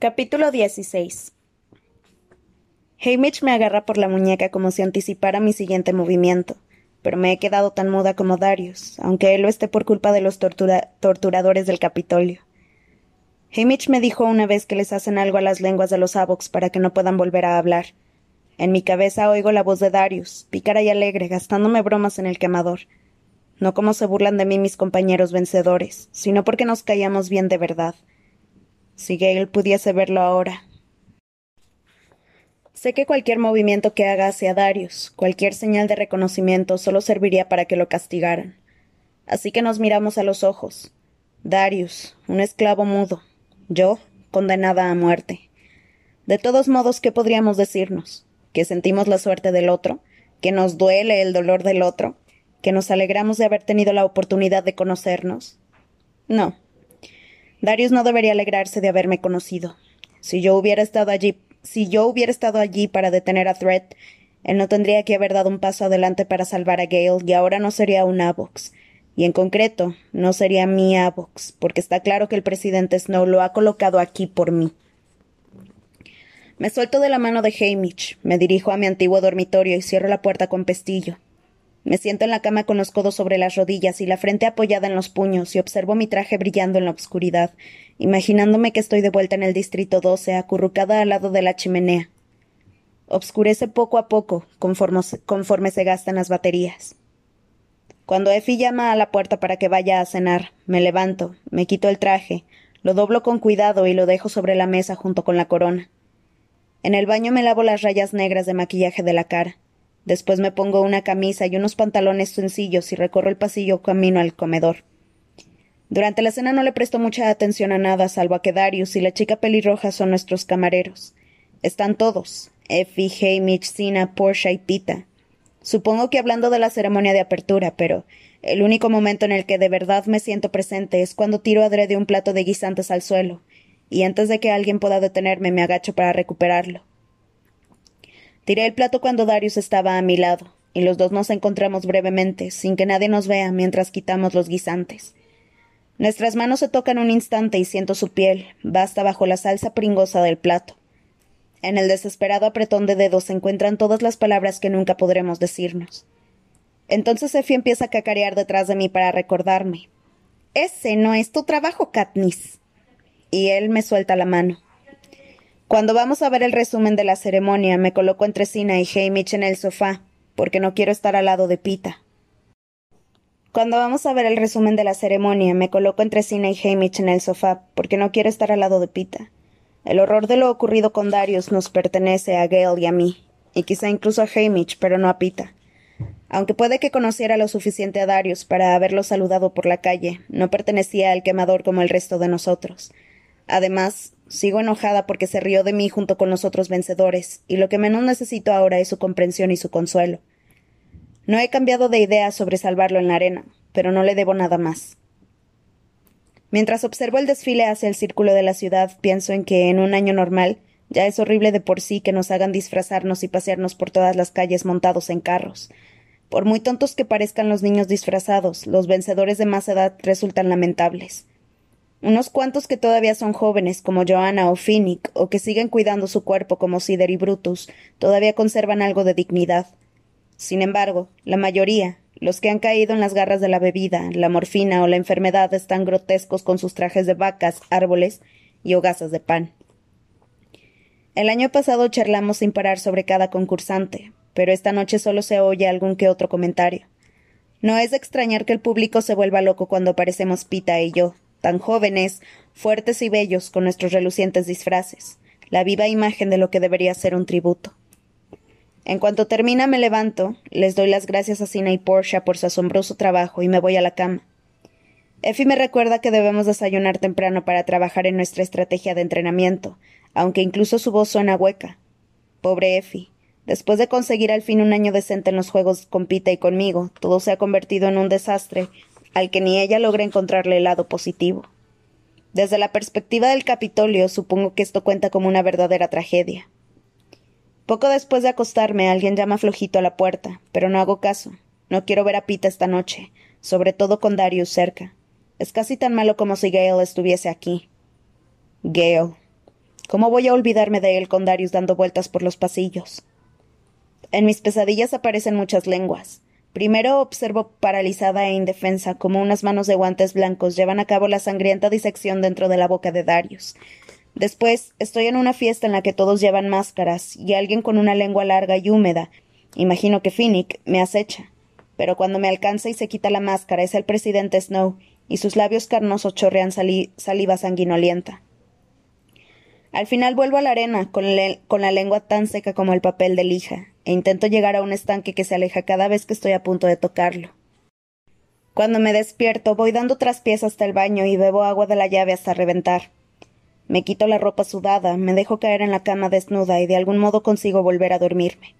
Capítulo 16 Hamish me agarra por la muñeca como si anticipara mi siguiente movimiento, pero me he quedado tan muda como Darius, aunque él lo esté por culpa de los torturadores del Capitolio. Hamish me dijo una vez que les hacen algo a las lenguas de los Avox para que no puedan volver a hablar. En mi cabeza oigo la voz de Darius, pícara y alegre, gastándome bromas en el quemador. No como se burlan de mí mis compañeros vencedores, sino porque nos caíamos bien de verdad. Si Gale pudiese verlo ahora, Sé que cualquier movimiento que haga hacia Darius, cualquier señal de reconocimiento, solo serviría para que lo castigaran. Así que nos miramos a los ojos. Darius, un esclavo mudo. Yo, condenada a muerte. De todos modos, ¿qué podríamos decirnos? ¿Que sentimos la suerte del otro? ¿Que nos duele el dolor del otro? ¿Que nos alegramos de haber tenido la oportunidad de conocernos? No. Darius no debería alegrarse de haberme conocido. Si yo hubiera estado allí si yo hubiera estado allí para detener a Thread, él no tendría que haber dado un paso adelante para salvar a Gale y ahora no sería un Avox. Y en concreto, no sería mi Avox, porque está claro que el presidente Snow lo ha colocado aquí por mí. Me suelto de la mano de Hamish, me dirijo a mi antiguo dormitorio y cierro la puerta con pestillo. Me siento en la cama con los codos sobre las rodillas y la frente apoyada en los puños y observo mi traje brillando en la oscuridad, imaginándome que estoy de vuelta en el distrito 12, acurrucada al lado de la chimenea. Obscurece poco a poco, conforme, se gastan las baterías. Cuando Effie llama a la puerta para que vaya a cenar, me levanto, me quito el traje, lo doblo con cuidado y lo dejo sobre la mesa junto con la corona. En el baño me lavo las rayas negras de maquillaje de la cara. Después me pongo una camisa y unos pantalones sencillos y recorro el pasillo camino al comedor. Durante la cena no le presto mucha atención a nada, salvo a que Darius y la chica pelirroja son nuestros camareros. Están todos: Effie, Hamish, Sina, Portia y Pita. Supongo que hablando de la ceremonia de apertura, pero el único momento en el que de verdad me siento presente es cuando tiro adrede un plato de guisantes al suelo, y antes de que alguien pueda detenerme me agacho para recuperarlo. Tiré el plato cuando Darius estaba a mi lado, y los dos nos encontramos brevemente, sin que nadie nos vea mientras quitamos los guisantes. Nuestras manos se tocan un instante y siento su piel, basta bajo la salsa pringosa del plato. En el desesperado apretón de dedos se encuentran todas las palabras que nunca podremos decirnos. Entonces Effie empieza a cacarear detrás de mí para recordarme. Ese no es tu trabajo, Katniss. Y él me suelta la mano. Cuando vamos a ver el resumen de la ceremonia, me coloco entre Sina y Hamish en el sofá, porque no quiero estar al lado de Pita. Cuando vamos a ver el resumen de la ceremonia, me coloco entre Sina y Hamish en el sofá, porque no quiero estar al lado de Pita. El horror de lo ocurrido con Darius nos pertenece a Gale y a mí, y quizá incluso a Hamish, pero no a Pita. Aunque puede que conociera lo suficiente a Darius para haberlo saludado por la calle, no pertenecía al quemador como el resto de nosotros. Además, sigo enojada porque se rió de mí junto con los otros vencedores, y lo que menos necesito ahora es su comprensión y su consuelo. No he cambiado de idea sobre salvarlo en la arena, pero no le debo nada más. Mientras observo el desfile hacia el círculo de la ciudad, pienso en que en un año normal ya es horrible de por sí que nos hagan disfrazarnos y pasearnos por todas las calles montados en carros. Por muy tontos que parezcan los niños disfrazados, los vencedores de más edad resultan lamentables. Unos cuantos que todavía son jóvenes, como Joanna o Finnick, o que siguen cuidando su cuerpo como Cider y Brutus, todavía conservan algo de dignidad. Sin embargo, la mayoría, los que han caído en las garras de la bebida, la morfina o la enfermedad, están grotescos con sus trajes de vacas, árboles y hogazas de pan. El año pasado charlamos sin parar sobre cada concursante, pero esta noche solo se oye algún que otro comentario. No es de extrañar que el público se vuelva loco cuando aparecemos Pita y yo, tan jóvenes, fuertes y bellos con nuestros relucientes disfraces, la viva imagen de lo que debería ser un tributo. En cuanto termina me levanto, les doy las gracias a Sina y Portia por su asombroso trabajo y me voy a la cama. Effie me recuerda que debemos desayunar temprano para trabajar en nuestra estrategia de entrenamiento, aunque incluso su voz suena hueca. Pobre Effie. Después de conseguir al fin un año decente en los juegos con Pita y conmigo, todo se ha convertido en un desastre al que ni ella logra encontrarle el lado positivo. Desde la perspectiva del Capitolio, supongo que esto cuenta como una verdadera tragedia. Poco después de acostarme, alguien llama flojito a la puerta, pero no hago caso. No quiero ver a Pita esta noche, sobre todo con Darius cerca. Es casi tan malo como si Gale estuviese aquí. Gale. ¿Cómo voy a olvidarme de él con Darius dando vueltas por los pasillos? En mis pesadillas aparecen muchas lenguas. Primero observo paralizada e indefensa como unas manos de guantes blancos llevan a cabo la sangrienta disección dentro de la boca de Darius. Después estoy en una fiesta en la que todos llevan máscaras y alguien con una lengua larga y húmeda, imagino que Finnick, me acecha. Pero cuando me alcanza y se quita la máscara es el presidente Snow y sus labios carnosos chorrean saliva sanguinolienta. Al final vuelvo a la arena, con, la lengua tan seca como el papel de lija, e intento llegar a un estanque que se aleja cada vez que estoy a punto de tocarlo. Cuando me despierto, voy dando traspiés hasta el baño y bebo agua de la llave hasta reventar. Me quito la ropa sudada, me dejo caer en la cama desnuda y de algún modo consigo volver a dormirme.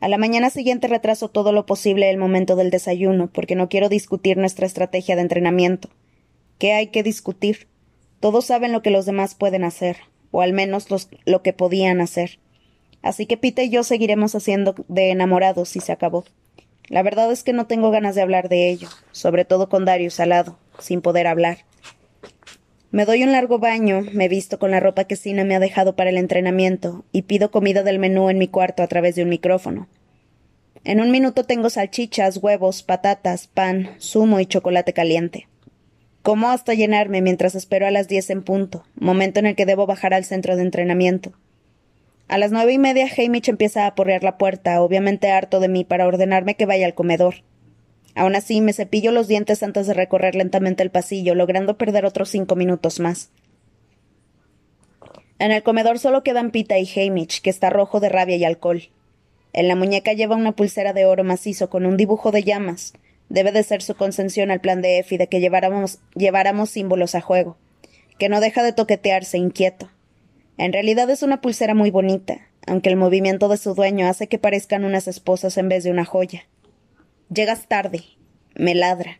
A la mañana siguiente retraso todo lo posible el momento del desayuno, porque no quiero discutir nuestra estrategia de entrenamiento. ¿Qué hay que discutir? Todos saben lo que los demás pueden hacer o al menos lo que podían hacer. Así que Pita y yo seguiremos haciendo de enamorados y se acabó. La verdad es que no tengo ganas de hablar de ello, sobre todo con Darius al lado, sin poder hablar. Me doy un largo baño, me visto con la ropa que Sina me ha dejado para el entrenamiento y pido comida del menú en mi cuarto a través de un micrófono. En un minuto tengo salchichas, huevos, patatas, pan, zumo y chocolate caliente. Como hasta llenarme mientras espero a las diez en punto, momento en el que debo bajar al centro de entrenamiento. A las nueve y media Hamish empieza a aporrear la puerta, obviamente harto de mí, para ordenarme que vaya al comedor. Aún así, me cepillo los dientes antes de recorrer lentamente el pasillo, logrando perder otros cinco minutos más. En el comedor solo quedan Pita y Hamish, que está rojo de rabia y alcohol. En la muñeca lleva una pulsera de oro macizo con un dibujo de llamas, Debe de ser su concesión al plan de Effie de que lleváramos, lleváramos símbolos a juego, que no deja de toquetearse inquieto. En realidad es una pulsera muy bonita, aunque el movimiento de su dueño hace que parezcan unas esposas en vez de una joya. Llegas tarde. Me ladra.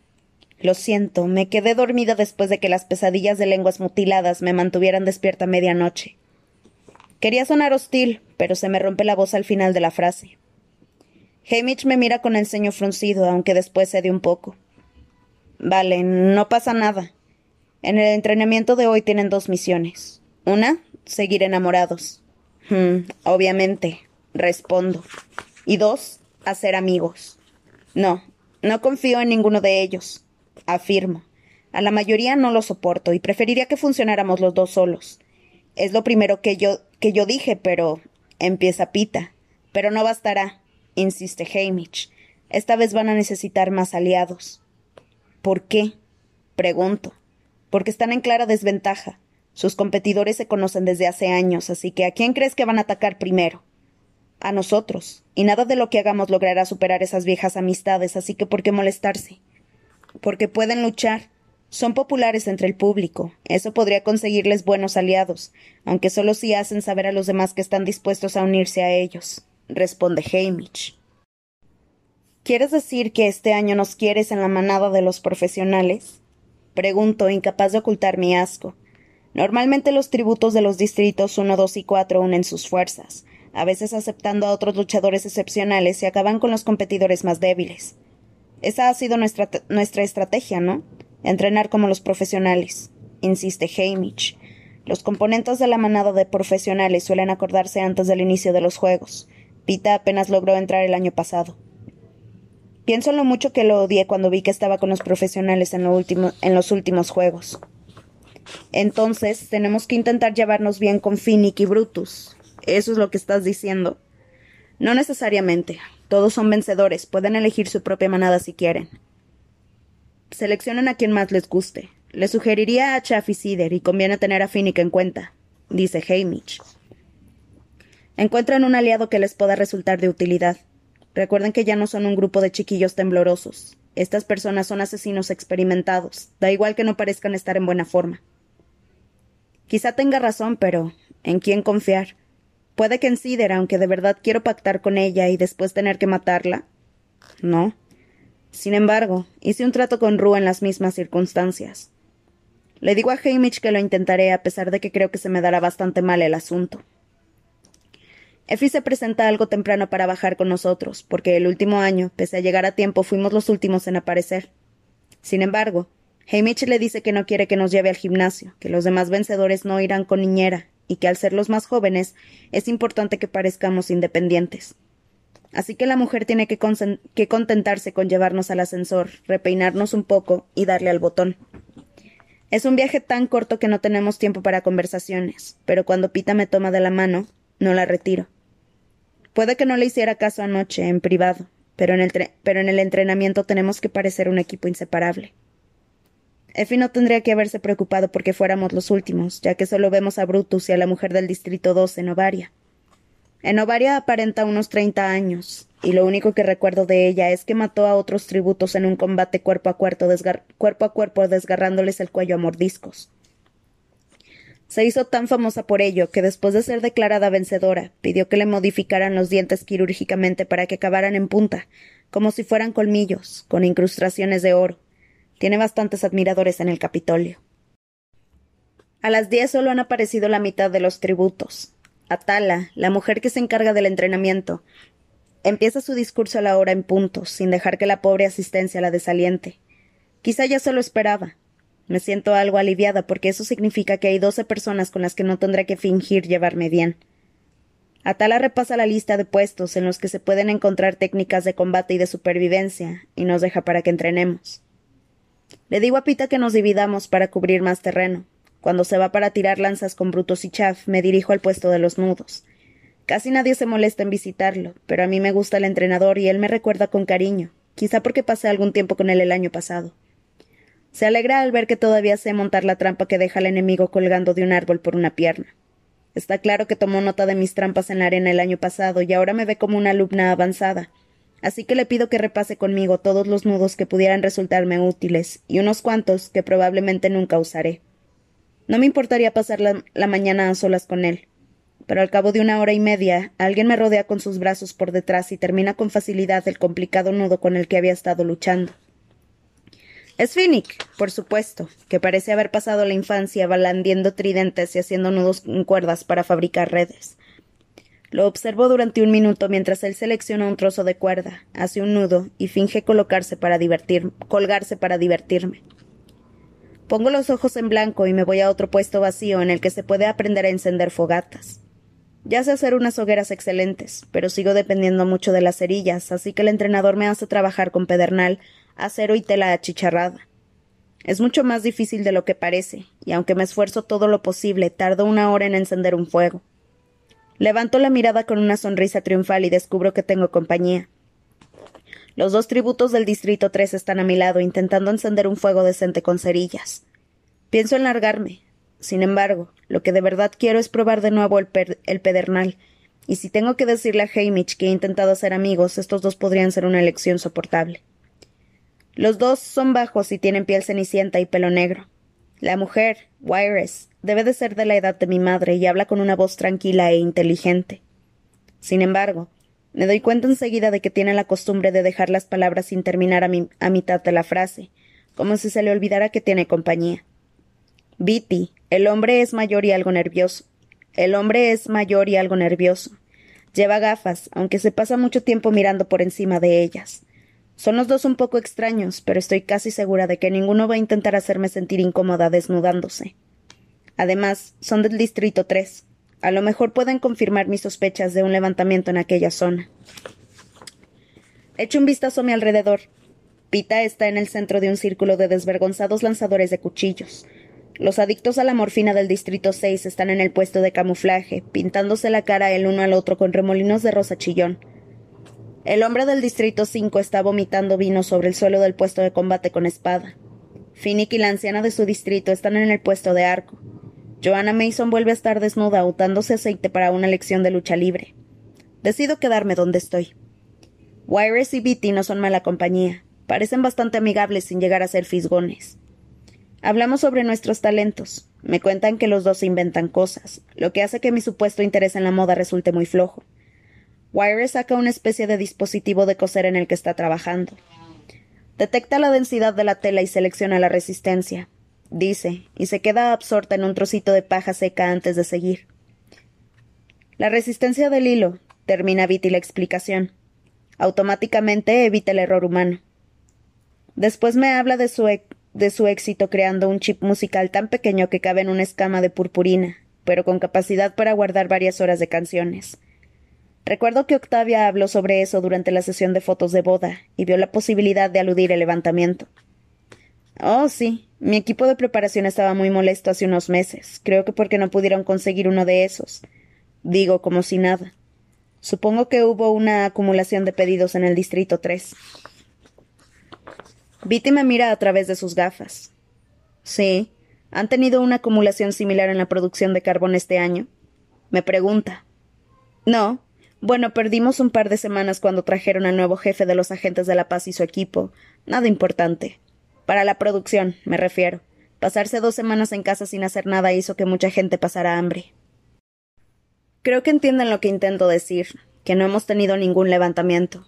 Lo siento, me quedé dormida después de que las pesadillas de lenguas mutiladas me mantuvieran despierta medianoche. Quería sonar hostil, pero se me rompe la voz al final de la frase. Hamish me mira con el ceño fruncido, aunque después cede un poco. Vale, no pasa nada. En el entrenamiento de hoy tienen dos misiones. Una, seguir enamorados. Hmm, obviamente, respondo. Y dos, hacer amigos. No, no confío en ninguno de ellos. Afirmo. A la mayoría no lo soporto y preferiría que funcionáramos los dos solos. Es lo primero que yo, que yo dije, pero. empieza Pita. Pero no bastará insiste Hamish. Esta vez van a necesitar más aliados. ¿Por qué? Pregunto. Porque están en clara desventaja. Sus competidores se conocen desde hace años, así que ¿a quién crees que van a atacar primero? A nosotros. Y nada de lo que hagamos logrará superar esas viejas amistades, así que ¿por qué molestarse? Porque pueden luchar. Son populares entre el público. Eso podría conseguirles buenos aliados, aunque solo si hacen saber a los demás que están dispuestos a unirse a ellos responde Hamish. ¿Quieres decir que este año nos quieres en la manada de los profesionales? Pregunto, incapaz de ocultar mi asco. Normalmente los tributos de los distritos 1, 2 y 4 unen sus fuerzas, a veces aceptando a otros luchadores excepcionales y acaban con los competidores más débiles. Esa ha sido nuestra, nuestra estrategia, ¿no? Entrenar como los profesionales, insiste Hamish. Los componentes de la manada de profesionales suelen acordarse antes del inicio de los juegos. Pita apenas logró entrar el año pasado. Pienso en lo mucho que lo odié cuando vi que estaba con los profesionales en, en los últimos juegos. Entonces, tenemos que intentar llevarnos bien con Finnick y Brutus. ¿Eso es lo que estás diciendo? No necesariamente. Todos son vencedores. Pueden elegir su propia manada si quieren. Seleccionen a quien más les guste. Le sugeriría a Chaff y Cider y conviene tener a Finnick en cuenta, dice Hamish. Encuentran un aliado que les pueda resultar de utilidad. Recuerden que ya no son un grupo de chiquillos temblorosos. Estas personas son asesinos experimentados. Da igual que no parezcan estar en buena forma. Quizá tenga razón, pero ¿en quién confiar? Puede que en Cider, aunque de verdad quiero pactar con ella y después tener que matarla. No. Sin embargo, hice un trato con Rue en las mismas circunstancias. Le digo a Hamish que lo intentaré a pesar de que creo que se me dará bastante mal el asunto. Effie se presenta algo temprano para bajar con nosotros, porque el último año, pese a llegar a tiempo, fuimos los últimos en aparecer. Sin embargo, Hamish le dice que no quiere que nos lleve al gimnasio, que los demás vencedores no irán con niñera, y que al ser los más jóvenes es importante que parezcamos independientes. Así que la mujer tiene que, que, contentarse con llevarnos al ascensor, repeinarnos un poco y darle al botón. Es un viaje tan corto que no tenemos tiempo para conversaciones, pero cuando Pita me toma de la mano, no la retiro. Puede que no le hiciera caso anoche, en privado, pero en el, pero en el entrenamiento tenemos que parecer un equipo inseparable. Effie no tendría que haberse preocupado porque fuéramos los últimos, ya que solo vemos a Brutus y a la mujer del Distrito 2 en Ovaria. En Ovaria aparenta unos treinta años, y lo único que recuerdo de ella es que mató a otros tributos en un combate cuerpo a cuerpo, cuerpo, a cuerpo desgarrándoles el cuello a mordiscos. Se hizo tan famosa por ello que después de ser declarada vencedora, pidió que le modificaran los dientes quirúrgicamente para que acabaran en punta, como si fueran colmillos, con incrustaciones de oro, tiene bastantes admiradores en el Capitolio. A las diez solo han aparecido la mitad de los tributos. Atala, la mujer que se encarga del entrenamiento, empieza su discurso a la hora en punto, sin dejar que la pobre asistencia la desaliente. Quizá ya se lo esperaba. Me siento algo aliviada porque eso significa que hay doce personas con las que no tendré que fingir llevarme bien. Atala repasa la lista de puestos en los que se pueden encontrar técnicas de combate y de supervivencia, y nos deja para que entrenemos. Le digo a Pita que nos dividamos para cubrir más terreno. Cuando se va para tirar lanzas con Brutos y Chaff, me dirijo al puesto de los nudos. Casi nadie se molesta en visitarlo, pero a mí me gusta el entrenador y él me recuerda con cariño, quizá porque pasé algún tiempo con él el año pasado. Se alegra al ver que todavía sé montar la trampa que deja al enemigo colgando de un árbol por una pierna. Está claro que tomó nota de mis trampas en la arena el año pasado y ahora me ve como una alumna avanzada, así que le pido que repase conmigo todos los nudos que pudieran resultarme útiles y unos cuantos que probablemente nunca usaré. No me importaría pasar la, mañana a solas con él, pero al cabo de una hora y media alguien me rodea con sus brazos por detrás y termina con facilidad el complicado nudo con el que había estado luchando. Es Finnick, por supuesto, que parece haber pasado la infancia balandiendo tridentes y haciendo nudos en cuerdas para fabricar redes. Lo observo durante un minuto mientras él selecciona un trozo de cuerda, hace un nudo y finge colocarse para divertir, colgarse para divertirme. Pongo los ojos en blanco y me voy a otro puesto vacío en el que se puede aprender a encender fogatas. Ya sé hacer unas hogueras excelentes, pero sigo dependiendo mucho de las cerillas, así que el entrenador me hace trabajar con pedernal, acero y tela achicharrada. Es mucho más difícil de lo que parece, y aunque me esfuerzo todo lo posible, tardo una hora en encender un fuego. Levanto la mirada con una sonrisa triunfal y descubro que tengo compañía. Los dos tributos del Distrito 3 están a mi lado intentando encender un fuego decente con cerillas. Pienso en largarme. Sin embargo, lo que de verdad quiero es probar de nuevo el, pedernal, y si tengo que decirle a Hamish que he intentado hacer amigos, estos dos podrían ser una elección soportable. Los dos son bajos y tienen piel cenicienta y pelo negro. La mujer, Wires, debe de ser de la edad de mi madre y habla con una voz tranquila e inteligente. Sin embargo, me doy cuenta enseguida de que tiene la costumbre de dejar las palabras sin terminar a, a mitad de la frase, como si se le olvidara que tiene compañía. Viti, el hombre es mayor y algo nervioso. El hombre es mayor y algo nervioso. Lleva gafas, aunque se pasa mucho tiempo mirando por encima de ellas. Son los dos un poco extraños, pero estoy casi segura de que ninguno va a intentar hacerme sentir incómoda desnudándose. Además, son del Distrito 3. A lo mejor pueden confirmar mis sospechas de un levantamiento en aquella zona. Echo un vistazo a mi alrededor. Pita está en el centro de un círculo de desvergonzados lanzadores de cuchillos. Los adictos a la morfina del Distrito 6 están en el puesto de camuflaje, pintándose la cara el uno al otro con remolinos de rosa chillón. El hombre del Distrito 5 está vomitando vino sobre el suelo del puesto de combate con espada. Finnick y la anciana de su distrito están en el puesto de arco. Joanna Mason vuelve a estar desnuda, untándose aceite para una lección de lucha libre. Decido quedarme donde estoy. Wires y Beatty no son mala compañía. Parecen bastante amigables sin llegar a ser fisgones. Hablamos sobre nuestros talentos. Me cuentan que los dos inventan cosas, lo que hace que mi supuesto interés en la moda resulte muy flojo. Wires saca una especie de dispositivo de coser en el que está trabajando. Detecta la densidad de la tela y selecciona la resistencia dice, y se queda absorta en un trocito de paja seca antes de seguir. La resistencia del hilo, termina Viti la explicación. Automáticamente evita el error humano. Después me habla de su, de su éxito creando un chip musical tan pequeño que cabe en una escama de purpurina, pero con capacidad para guardar varias horas de canciones. Recuerdo que Octavia habló sobre eso durante la sesión de fotos de boda y vio la posibilidad de aludir el levantamiento. Oh, sí. Mi equipo de preparación estaba muy molesto hace unos meses. Creo que porque no pudieron conseguir uno de esos. Digo, como si nada. Supongo que hubo una acumulación de pedidos en el Distrito 3. Viti me mira a través de sus gafas. Sí. ¿Han tenido una acumulación similar en la producción de carbón este año? Me pregunta. No, bueno, perdimos un par de semanas cuando trajeron al nuevo jefe de los agentes de la paz y su equipo. Nada importante. Para la producción, me refiero. Pasarse dos semanas en casa sin hacer nada hizo que mucha gente pasara hambre. Creo que entienden lo que intento decir, que no hemos tenido ningún levantamiento.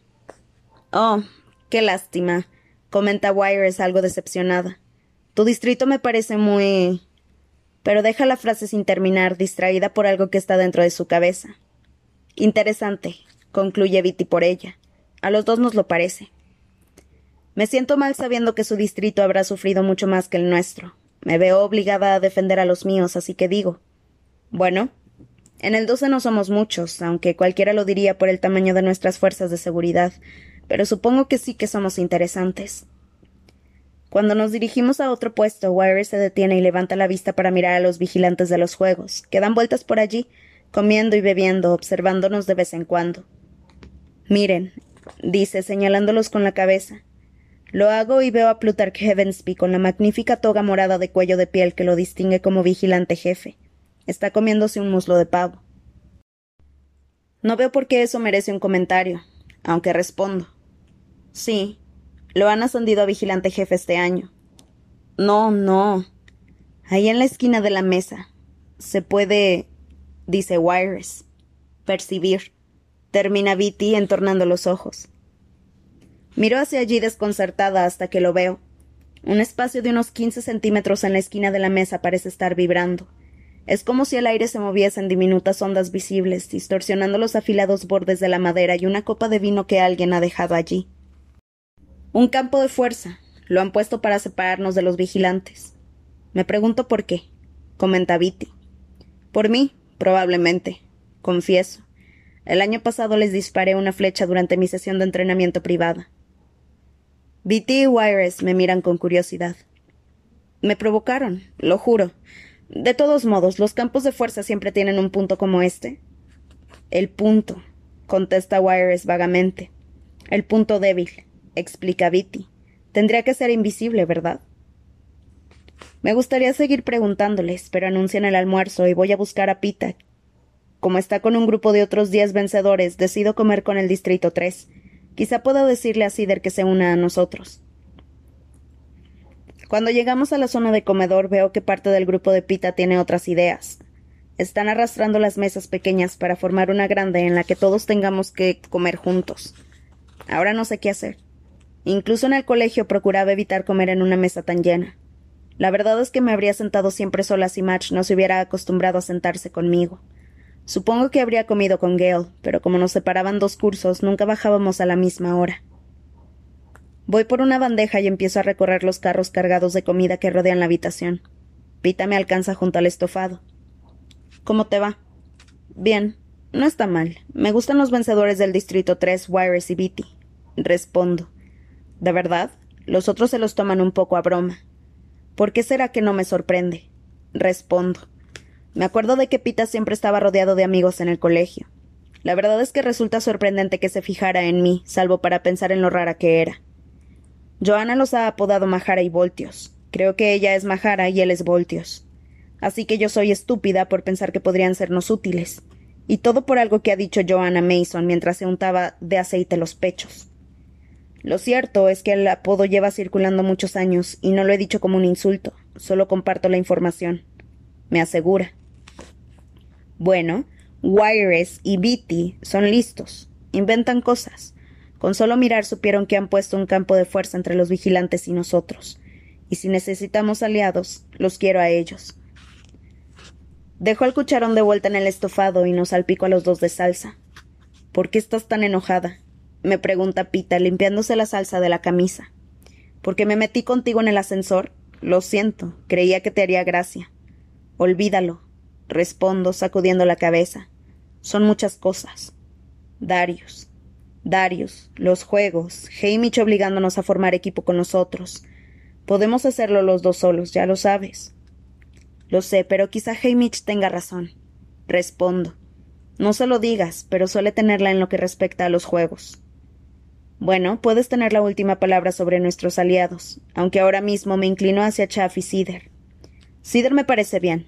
Oh, qué lástima, comenta Wires algo decepcionada. Tu distrito me parece muy. Pero deja la frase sin terminar, distraída por algo que está dentro de su cabeza. Interesante, concluye Viti por ella. A los dos nos lo parece. Me siento mal sabiendo que su distrito habrá sufrido mucho más que el nuestro. Me veo obligada a defender a los míos, así que digo. Bueno, en el 12 no somos muchos, aunque cualquiera lo diría por el tamaño de nuestras fuerzas de seguridad, pero supongo que sí que somos interesantes. Cuando nos dirigimos a otro puesto, Wire se detiene y levanta la vista para mirar a los vigilantes de los juegos, que dan vueltas por allí, comiendo y bebiendo, observándonos de vez en cuando. Miren, dice, señalándolos con la cabeza. Lo hago y veo a Plutarch Heavensby con la magnífica toga morada de cuello de piel que lo distingue como vigilante jefe. Está comiéndose un muslo de pavo. No veo por qué eso merece un comentario, aunque respondo. Sí, lo han ascendido a vigilante jefe este año. No, no. Ahí en la esquina de la mesa. Se puede dice Wires. Percibir. Termina Viti entornando los ojos. Miro hacia allí desconcertada hasta que lo veo. Un espacio de unos quince centímetros en la esquina de la mesa parece estar vibrando. Es como si el aire se moviese en diminutas ondas visibles, distorsionando los afilados bordes de la madera y una copa de vino que alguien ha dejado allí. Un campo de fuerza. Lo han puesto para separarnos de los vigilantes. Me pregunto por qué, comenta Viti. Por mí, Probablemente. Confieso. El año pasado les disparé una flecha durante mi sesión de entrenamiento privada. BT y Wires me miran con curiosidad. Me provocaron, lo juro. De todos modos, los campos de fuerza siempre tienen un punto como este. El punto, contesta Wires vagamente. El punto débil, explica Viti. Tendría que ser invisible, ¿verdad? Me gustaría seguir preguntándoles, pero anuncian el almuerzo y voy a buscar a Pita. Como está con un grupo de otros diez vencedores, decido comer con el Distrito 3. Quizá pueda decirle a Cider que se una a nosotros. Cuando llegamos a la zona de comedor veo que parte del grupo de Pita tiene otras ideas. Están arrastrando las mesas pequeñas para formar una grande en la que todos tengamos que comer juntos. Ahora no sé qué hacer. Incluso en el colegio procuraba evitar comer en una mesa tan llena. La verdad es que me habría sentado siempre sola si Match no se hubiera acostumbrado a sentarse conmigo. Supongo que habría comido con Gale, pero como nos separaban dos cursos, nunca bajábamos a la misma hora. Voy por una bandeja y empiezo a recorrer los carros cargados de comida que rodean la habitación. Pita me alcanza junto al estofado. ¿Cómo te va? Bien, no está mal. Me gustan los vencedores del Distrito 3, Wires y Beatty. Respondo. ¿De verdad? Los otros se los toman un poco a broma. ¿Por qué será que no me sorprende? Respondo. Me acuerdo de que Pita siempre estaba rodeado de amigos en el colegio. La verdad es que resulta sorprendente que se fijara en mí, salvo para pensar en lo rara que era. Joana los ha apodado Majara y Voltios. Creo que ella es Majara y él es Voltios. Así que yo soy estúpida por pensar que podrían sernos útiles. Y todo por algo que ha dicho Joanna Mason mientras se untaba de aceite los pechos. Lo cierto es que el apodo lleva circulando muchos años y no lo he dicho como un insulto, solo comparto la información. Me asegura. Bueno, Wires y Beatty son listos. Inventan cosas. Con solo mirar supieron que han puesto un campo de fuerza entre los vigilantes y nosotros. Y si necesitamos aliados, los quiero a ellos. Dejo el cucharón de vuelta en el estofado y nos salpico a los dos de salsa. ¿Por qué estás tan enojada? Me pregunta Pita, limpiándose la salsa de la camisa. ¿Porque me metí contigo en el ascensor? Lo siento, creía que te haría gracia. Olvídalo. respondo, sacudiendo la cabeza. Son muchas cosas. Darius. Darius, los juegos, Hamish obligándonos a formar equipo con nosotros. Podemos hacerlo los dos solos, ya lo sabes. Lo sé, pero quizá Hamish tenga razón. Respondo. No se lo digas, pero suele tenerla en lo que respecta a los juegos. Bueno, puedes tener la última palabra sobre nuestros aliados, aunque ahora mismo me inclino hacia Chaff y Cider. Cider me parece bien.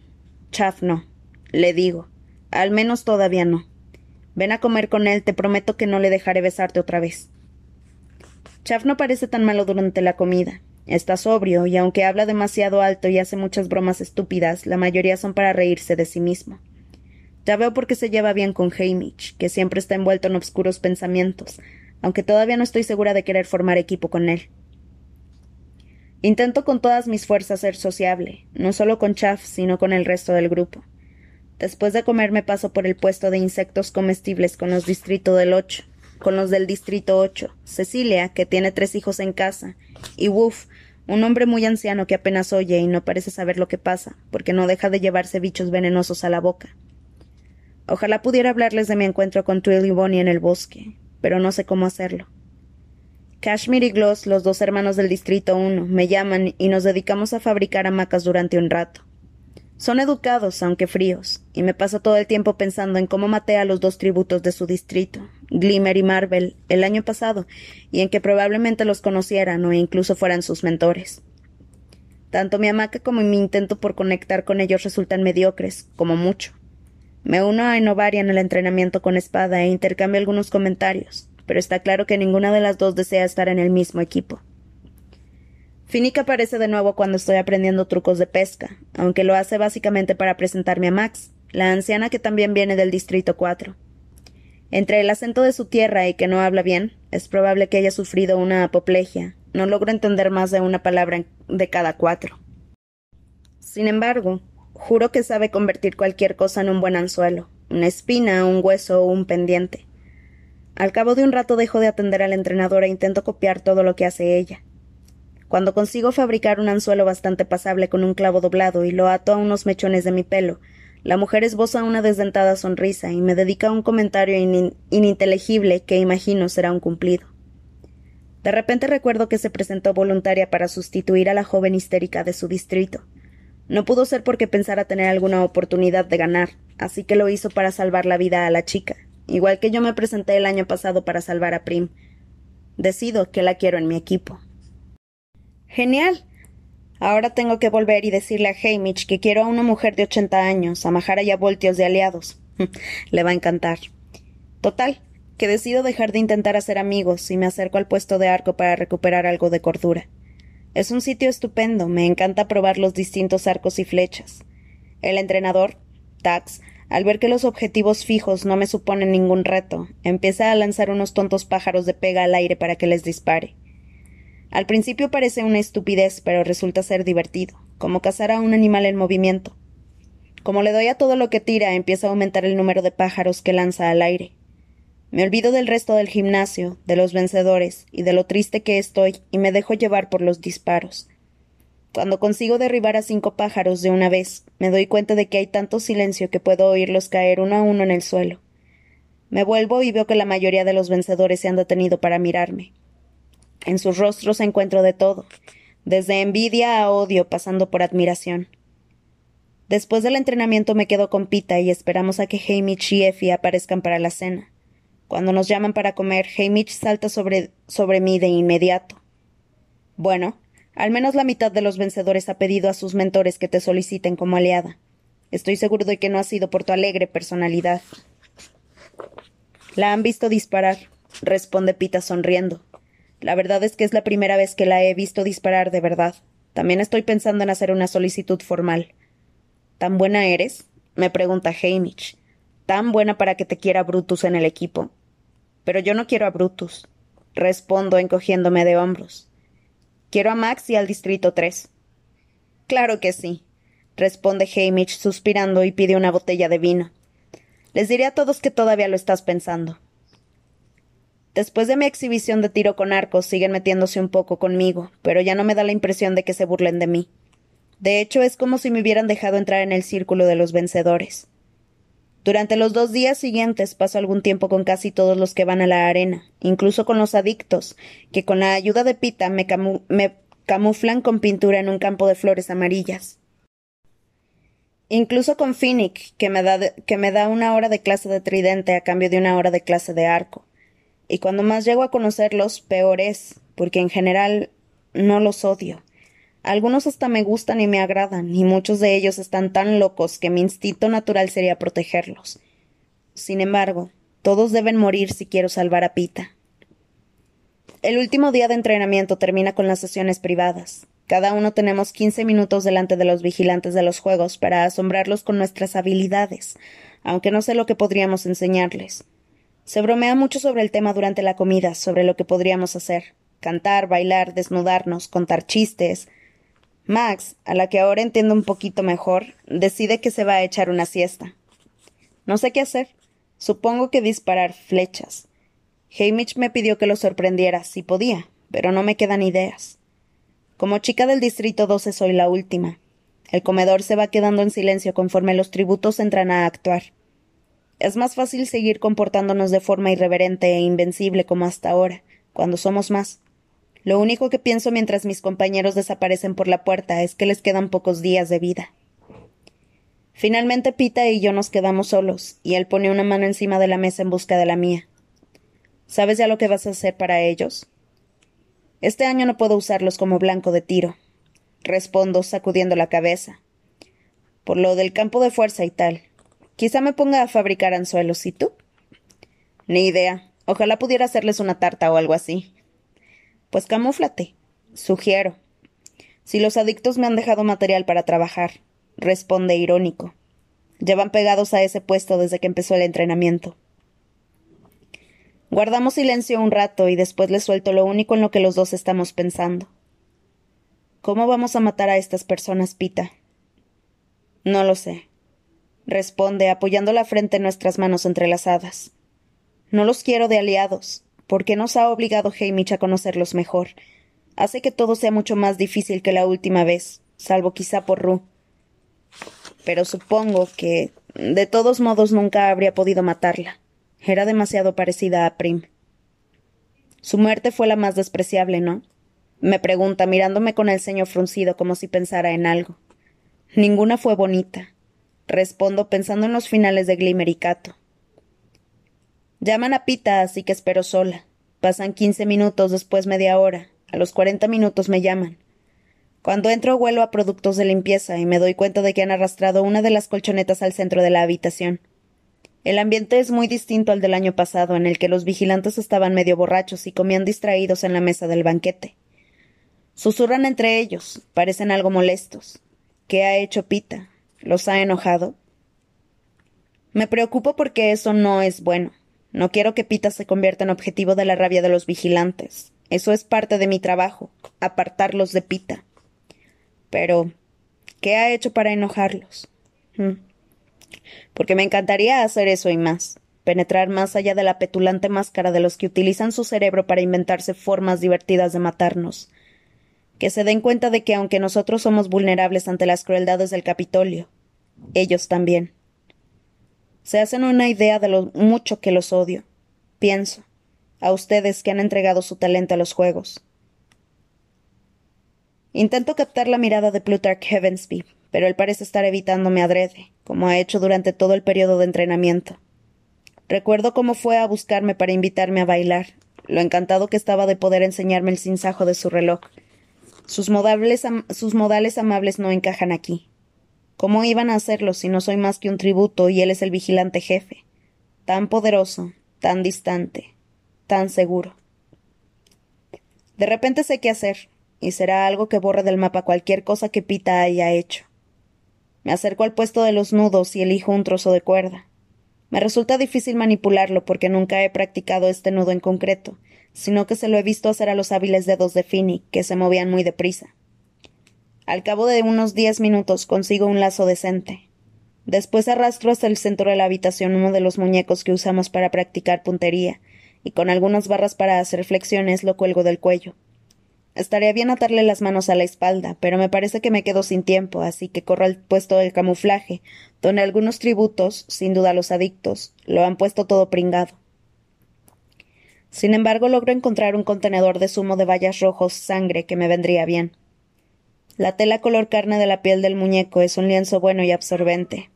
Chaff no. Le digo. Al menos todavía no. Ven a comer con él, te prometo que no le dejaré besarte otra vez. Chaff no parece tan malo durante la comida. Está sobrio, y aunque habla demasiado alto y hace muchas bromas estúpidas, la mayoría son para reírse de sí mismo. Ya veo por qué se lleva bien con Hamish, que siempre está envuelto en obscuros pensamientos, aunque todavía no estoy segura de querer formar equipo con él. Intento con todas mis fuerzas ser sociable, no solo con Chaff, sino con el resto del grupo. Después de comer me paso por el puesto de insectos comestibles con los distrito del ocho, con los del distrito 8, Cecilia, que tiene tres hijos en casa, y Woof, un hombre muy anciano que apenas oye y no parece saber lo que pasa, porque no deja de llevarse bichos venenosos a la boca. Ojalá pudiera hablarles de mi encuentro con Twill y Bonnie en el bosque, pero no sé cómo hacerlo. Kashmir y Gloss, los dos hermanos del Distrito 1, me llaman y nos dedicamos a fabricar hamacas durante un rato. Son educados, aunque fríos, y me paso todo el tiempo pensando en cómo maté a los dos tributos de su distrito, Glimmer y Marvel, el año pasado, y en que probablemente los conocieran o incluso fueran sus mentores. Tanto mi hamaca como mi intento por conectar con ellos resultan mediocres, como mucho. Me uno a Enovaria en el entrenamiento con espada e intercambio algunos comentarios, pero está claro que ninguna de las dos desea estar en el mismo equipo. Finica aparece de nuevo cuando estoy aprendiendo trucos de pesca, aunque lo hace básicamente para presentarme a Max, la anciana que también viene del Distrito 4. Entre el acento de su tierra y que no habla bien, es probable que haya sufrido una apoplejia. No logro entender más de una palabra de cada cuatro. Sin embargo, Juro que sabe convertir cualquier cosa en un buen anzuelo, una espina, un hueso o un pendiente. Al cabo de un rato dejo de atender a la entrenadora e intento copiar todo lo que hace ella. Cuando consigo fabricar un anzuelo bastante pasable con un clavo doblado y lo ato a unos mechones de mi pelo, la mujer esboza una desdentada sonrisa y me dedica un comentario ininteligible que imagino será un cumplido. De repente recuerdo que se presentó voluntaria para sustituir a la joven histérica de su distrito. No pudo ser porque pensara tener alguna oportunidad de ganar, así que lo hizo para salvar la vida a la chica, igual que yo me presenté el año pasado para salvar a Prim. Decido que la quiero en mi equipo. Genial. Ahora tengo que volver y decirle a Hamish que quiero a una mujer de ochenta años, a Mahara y a Voltios de aliados. Le va a encantar. Total, que decido dejar de intentar hacer amigos y me acerco al puesto de arco para recuperar algo de cordura. Es un sitio estupendo, me encanta probar los distintos arcos y flechas. El entrenador, Tax, al ver que los objetivos fijos no me suponen ningún reto, empieza a lanzar unos tontos pájaros de pega al aire para que les dispare. Al principio parece una estupidez, pero resulta ser divertido, como cazar a un animal en movimiento. Como le doy a todo lo que tira, empieza a aumentar el número de pájaros que lanza al aire. Me olvido del resto del gimnasio, de los vencedores y de lo triste que estoy y me dejo llevar por los disparos. Cuando consigo derribar a cinco pájaros de una vez, me doy cuenta de que hay tanto silencio que puedo oírlos caer uno a uno en el suelo. Me vuelvo y veo que la mayoría de los vencedores se han detenido para mirarme. En sus rostros encuentro de todo, desde envidia a odio pasando por admiración. Después del entrenamiento me quedo con Pita y esperamos a que Hamish y Effie aparezcan para la cena. Cuando nos llaman para comer, Hamish salta sobre, sobre mí de inmediato. Bueno, al menos la mitad de los vencedores ha pedido a sus mentores que te soliciten como aliada. Estoy seguro de que no ha sido por tu alegre personalidad. La han visto disparar, responde Pita sonriendo. La verdad es que es la primera vez que la he visto disparar de verdad. También estoy pensando en hacer una solicitud formal. ¿Tan buena eres? me pregunta Hamish. Tan buena para que te quiera Brutus en el equipo. Pero yo no quiero a Brutus, respondo encogiéndome de hombros. Quiero a Max y al Distrito 3. Claro que sí, responde Hamish suspirando y pide una botella de vino. Les diré a todos que todavía lo estás pensando. Después de mi exhibición de tiro con arcos, siguen metiéndose un poco conmigo, pero ya no me da la impresión de que se burlen de mí. De hecho, es como si me hubieran dejado entrar en el círculo de los vencedores. Durante los dos días siguientes paso algún tiempo con casi todos los que van a la arena, incluso con los adictos, que con la ayuda de Pita me, camuflan con pintura en un campo de flores amarillas. Incluso con Finnick, que me, da que me da una hora de clase de tridente a cambio de una hora de clase de arco. Y cuando más llego a conocerlos, peor es, porque en general no los odio. Algunos hasta me gustan y me agradan, y muchos de ellos están tan locos que mi instinto natural sería protegerlos. Sin embargo, todos deben morir si quiero salvar a Pita. El último día de entrenamiento termina con las sesiones privadas. Cada uno tenemos quince minutos delante de los vigilantes de los juegos para asombrarlos con nuestras habilidades, aunque no sé lo que podríamos enseñarles. Se bromea mucho sobre el tema durante la comida, sobre lo que podríamos hacer cantar, bailar, desnudarnos, contar chistes, Max, a la que ahora entiendo un poquito mejor, decide que se va a echar una siesta. No sé qué hacer. Supongo que disparar flechas. Hamish me pidió que lo sorprendiera, si podía, pero no me quedan ideas. Como chica del Distrito 12 soy la última. El comedor se va quedando en silencio conforme los tributos entran a actuar. Es más fácil seguir comportándonos de forma irreverente e invencible como hasta ahora, cuando somos más. Lo único que pienso mientras mis compañeros desaparecen por la puerta es que les quedan pocos días de vida. Finalmente Pita y yo nos quedamos solos, y él pone una mano encima de la mesa en busca de la mía. ¿Sabes ya lo que vas a hacer para ellos? Este año no puedo usarlos como blanco de tiro. Respondo, sacudiendo la cabeza. Por lo del campo de fuerza y tal. Quizá me ponga a fabricar anzuelos, ¿y tú? Ni idea. Ojalá pudiera hacerles una tarta o algo así. Pues camúflate, sugiero. Si los adictos me han dejado material para trabajar, responde irónico. Llevan pegados a ese puesto desde que empezó el entrenamiento. Guardamos silencio un rato y después le suelto lo único en lo que los dos estamos pensando. ¿Cómo vamos a matar a estas personas, Pita? No lo sé. Responde, apoyando la frente en nuestras manos entrelazadas. No los quiero de aliados porque nos ha obligado Hamish a conocerlos mejor. Hace que todo sea mucho más difícil que la última vez, salvo quizá por Ru. Pero supongo que, de todos modos, nunca habría podido matarla. Era demasiado parecida a Prim. Su muerte fue la más despreciable, ¿no? Me pregunta, mirándome con el ceño fruncido como si pensara en algo. Ninguna fue bonita. Respondo pensando en los finales de Glimmer y Cato. Llaman a Pita, así que espero sola. Pasan quince minutos, después media hora. A los cuarenta minutos me llaman. Cuando entro huelo a productos de limpieza y me doy cuenta de que han arrastrado una de las colchonetas al centro de la habitación. El ambiente es muy distinto al del año pasado, en el que los vigilantes estaban medio borrachos y comían distraídos en la mesa del banquete. Susurran entre ellos, parecen algo molestos. ¿Qué ha hecho Pita? ¿Los ha enojado? Me preocupo porque eso no es bueno. No quiero que Pita se convierta en objetivo de la rabia de los vigilantes. Eso es parte de mi trabajo, apartarlos de Pita. Pero, ¿qué ha hecho para enojarlos? Hmm. Porque me encantaría hacer eso y más, penetrar más allá de la petulante máscara de los que utilizan su cerebro para inventarse formas divertidas de matarnos. Que se den cuenta de que aunque nosotros somos vulnerables ante las crueldades del Capitolio, ellos también. Se hacen una idea de lo mucho que los odio. Pienso. A ustedes que han entregado su talento a los juegos. Intento captar la mirada de Plutarch Heavensby, pero él parece estar evitándome adrede, como ha hecho durante todo el periodo de entrenamiento. Recuerdo cómo fue a buscarme para invitarme a bailar, lo encantado que estaba de poder enseñarme el cinzajo de su reloj. Sus modales amables no encajan aquí. ¿Cómo iban a hacerlo si no soy más que un tributo y él es el vigilante jefe? Tan poderoso, tan distante, tan seguro. De repente sé qué hacer, y será algo que borre del mapa cualquier cosa que Pita haya hecho. Me acerco al puesto de los nudos y elijo un trozo de cuerda. Me resulta difícil manipularlo porque nunca he practicado este nudo en concreto, sino que se lo he visto hacer a los hábiles dedos de Finny, que se movían muy deprisa. Al cabo de unos diez minutos consigo un lazo decente. Después arrastro hasta el centro de la habitación uno de los muñecos que usamos para practicar puntería, y con algunas barras para hacer flexiones lo cuelgo del cuello. Estaría bien atarle las manos a la espalda, pero me parece que me quedo sin tiempo, así que corro al puesto del camuflaje, donde algunos tributos, sin duda los adictos, lo han puesto todo pringado. Sin embargo, logro encontrar un contenedor de zumo de bayas rojos sangre que me vendría bien. La tela color carne de la piel del muñeco es un lienzo bueno y absorbente.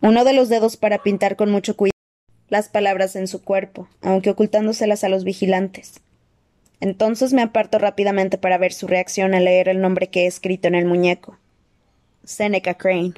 Uno de los dedos para pintar con mucho cuidado las palabras en su cuerpo, aunque ocultándoselas a los vigilantes. Entonces me aparto rápidamente para ver su reacción al leer el nombre que he escrito en el muñeco. Seneca Crane.